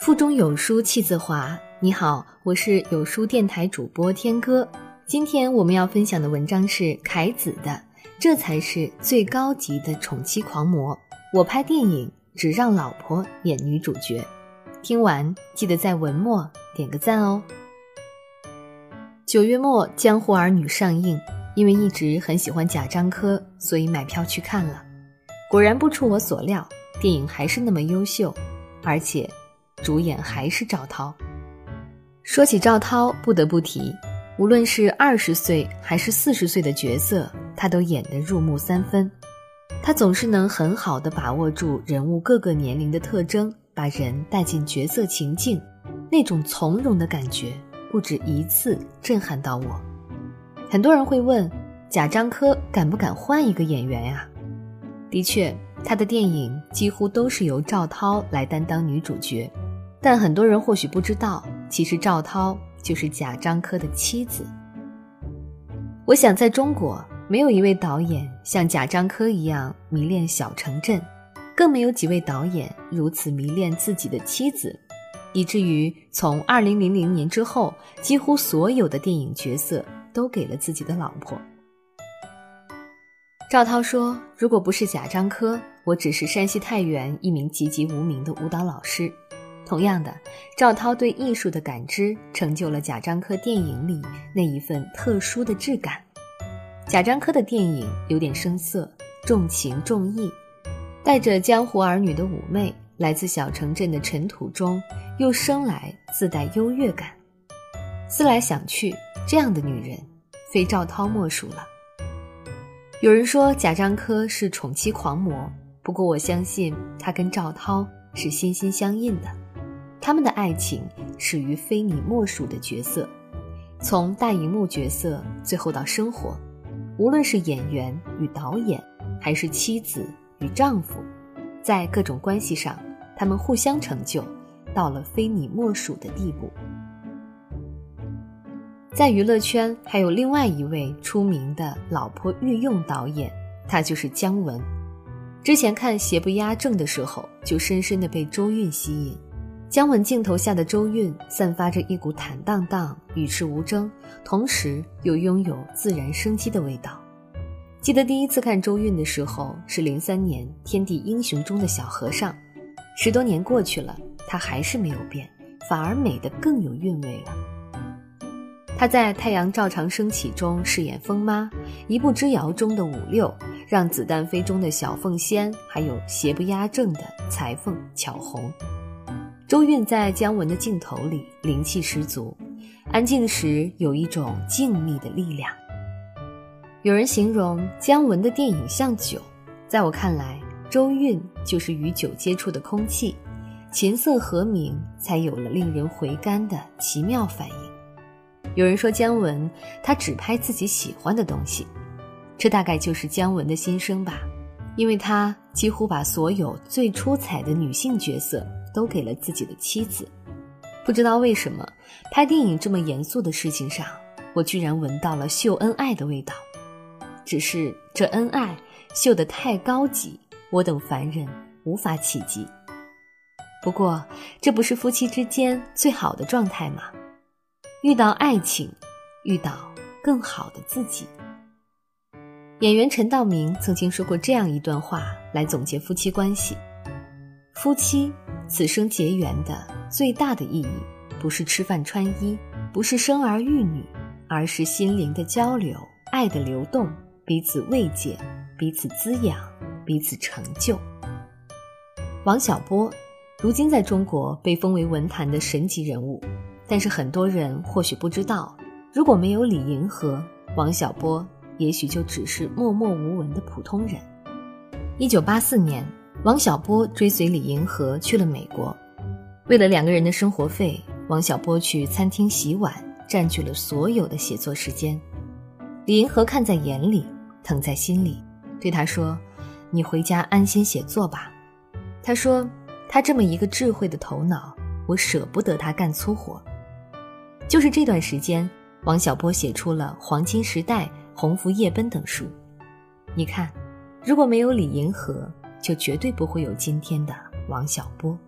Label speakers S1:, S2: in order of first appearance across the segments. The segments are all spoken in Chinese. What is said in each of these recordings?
S1: 腹中有书气自华。你好，我是有书电台主播天歌。今天我们要分享的文章是凯子的《这才是最高级的宠妻狂魔》。我拍电影只让老婆演女主角。听完记得在文末点个赞哦。九月末《江湖儿女》上映，因为一直很喜欢贾樟柯，所以买票去看了。果然不出我所料，电影还是那么优秀，而且。主演还是赵涛。说起赵涛，不得不提，无论是二十岁还是四十岁的角色，他都演得入木三分。他总是能很好的把握住人物各个年龄的特征，把人带进角色情境，那种从容的感觉，不止一次震撼到我。很多人会问，贾樟柯敢不敢换一个演员呀？的确，他的电影几乎都是由赵涛来担当女主角。但很多人或许不知道，其实赵涛就是贾樟柯的妻子。我想，在中国，没有一位导演像贾樟柯一样迷恋小城镇，更没有几位导演如此迷恋自己的妻子，以至于从二零零零年之后，几乎所有的电影角色都给了自己的老婆。赵涛说：“如果不是贾樟柯，我只是山西太原一名籍籍无名的舞蹈老师。”同样的，赵涛对艺术的感知成就了贾樟柯电影里那一份特殊的质感。贾樟柯的电影有点生涩，重情重义，带着江湖儿女的妩媚，来自小城镇的尘土中，又生来自带优越感。思来想去，这样的女人，非赵涛莫属了。有人说贾樟柯是宠妻狂魔，不过我相信他跟赵涛是心心相印的。他们的爱情始于非你莫属的角色，从大荧幕角色，最后到生活，无论是演员与导演，还是妻子与丈夫，在各种关系上，他们互相成就，到了非你莫属的地步。在娱乐圈，还有另外一位出名的老婆御用导演，他就是姜文。之前看《邪不压正》的时候，就深深的被周韵吸引。姜文镜头下的周韵散发着一股坦荡荡、与世无争，同时又拥有自然生机的味道。记得第一次看周韵的时候是零三年《天地英雄》中的小和尚，十多年过去了，她还是没有变，反而美得更有韵味了。她在《太阳照常升起》中饰演疯妈，《一步之遥》中的五六，《让子弹飞》中的小凤仙，还有《邪不压正》的裁缝巧红。周韵在姜文的镜头里灵气十足，安静时有一种静谧的力量。有人形容姜文的电影像酒，在我看来，周韵就是与酒接触的空气，琴瑟和鸣，才有了令人回甘的奇妙反应。有人说姜文他只拍自己喜欢的东西，这大概就是姜文的心声吧，因为他几乎把所有最出彩的女性角色。都给了自己的妻子，不知道为什么，拍电影这么严肃的事情上，我居然闻到了秀恩爱的味道。只是这恩爱秀得太高级，我等凡人无法企及。不过，这不是夫妻之间最好的状态吗？遇到爱情，遇到更好的自己。演员陈道明曾经说过这样一段话来总结夫妻关系：夫妻。此生结缘的最大的意义，不是吃饭穿衣，不是生儿育女，而是心灵的交流、爱的流动，彼此慰藉，彼此滋养，彼此成就。王小波，如今在中国被封为文坛的神级人物，但是很多人或许不知道，如果没有李银河，王小波也许就只是默默无闻的普通人。一九八四年。王小波追随李银河去了美国，为了两个人的生活费，王小波去餐厅洗碗，占据了所有的写作时间。李银河看在眼里，疼在心里，对他说：“你回家安心写作吧。”他说：“他这么一个智慧的头脑，我舍不得他干粗活。”就是这段时间，王小波写出了《黄金时代》《鸿福夜奔》等书。你看，如果没有李银河，就绝对不会有今天的王小波。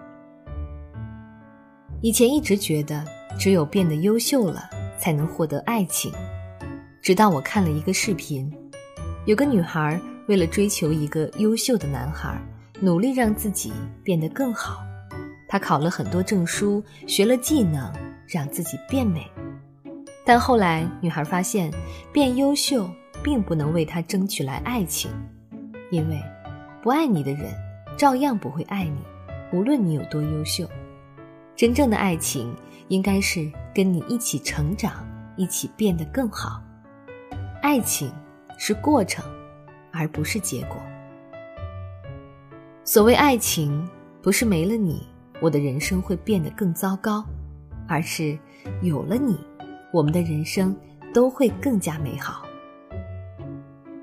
S1: 以前一直觉得只有变得优秀了才能获得爱情，直到我看了一个视频，有个女孩为了追求一个优秀的男孩，努力让自己变得更好。她考了很多证书，学了技能，让自己变美。但后来女孩发现，变优秀并不能为她争取来爱情，因为不爱你的人照样不会爱你，无论你有多优秀。真正的爱情应该是跟你一起成长，一起变得更好。爱情是过程，而不是结果。所谓爱情，不是没了你，我的人生会变得更糟糕，而是有了你，我们的人生都会更加美好。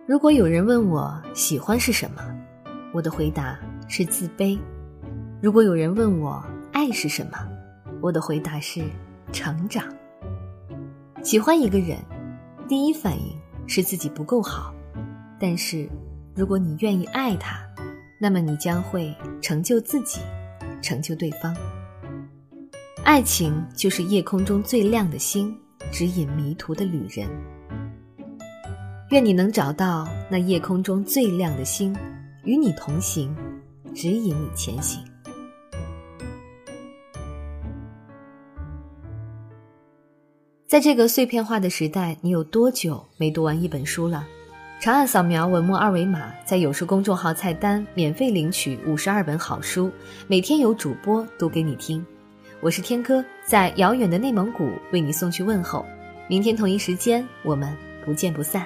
S1: 如果有人问我喜欢是什么，我的回答是自卑；如果有人问我，爱是什么？我的回答是成长。喜欢一个人，第一反应是自己不够好，但是如果你愿意爱他，那么你将会成就自己，成就对方。爱情就是夜空中最亮的星，指引迷途的旅人。愿你能找到那夜空中最亮的星，与你同行，指引你前行。在这个碎片化的时代，你有多久没读完一本书了？长按扫描文末二维码，在有书公众号菜单免费领取五十二本好书，每天有主播读给你听。我是天哥，在遥远的内蒙古为你送去问候。明天同一时间，我们不见不散。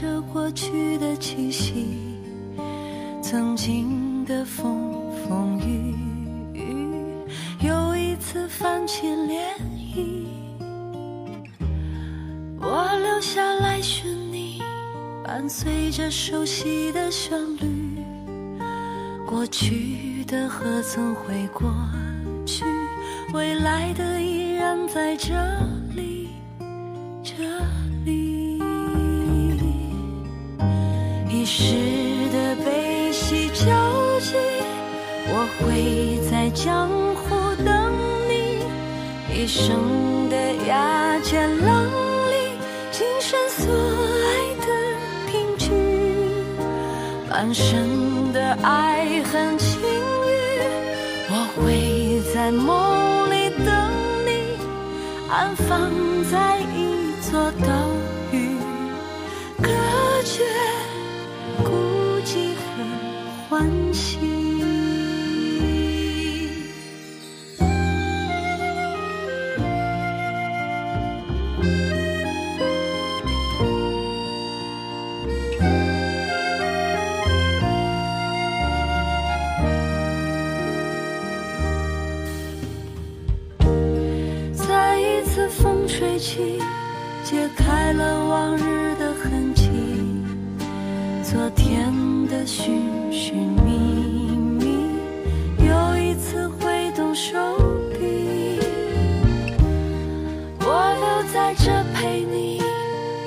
S2: 着过去的气息，曾经的风风雨雨又一。次泛起涟漪，我留下来寻你，伴随着熟悉的旋律。过去的何曾会过去，未来的依然在这里，这会在江湖等你。一生的崖尖浪里，今生所爱的凭据，半生的爱恨情欲，我会在梦里等你，安放在一座岛屿，隔绝孤寂和欢喜。起，揭开了往日的痕迹，昨天的寻寻觅觅，又一次挥动手臂。我留在这陪你，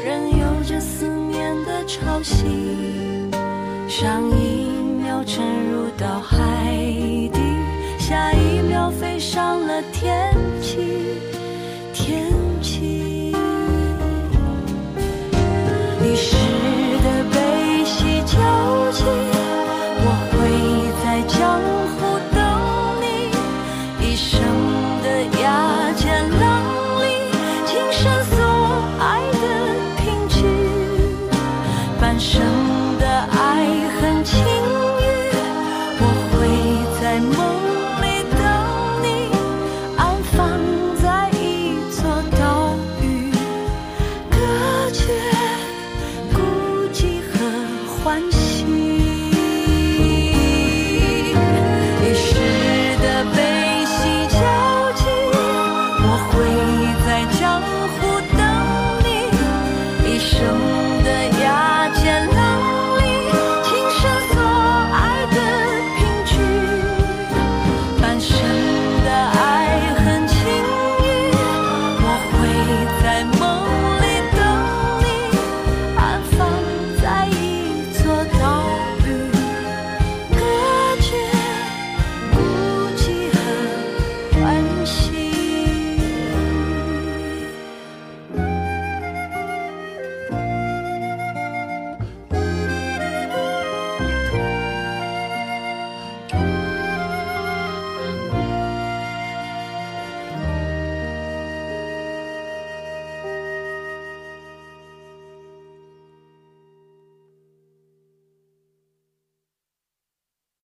S2: 任由着思念的潮汐，上一秒沉入到海底，下一秒飞上了天际，感受。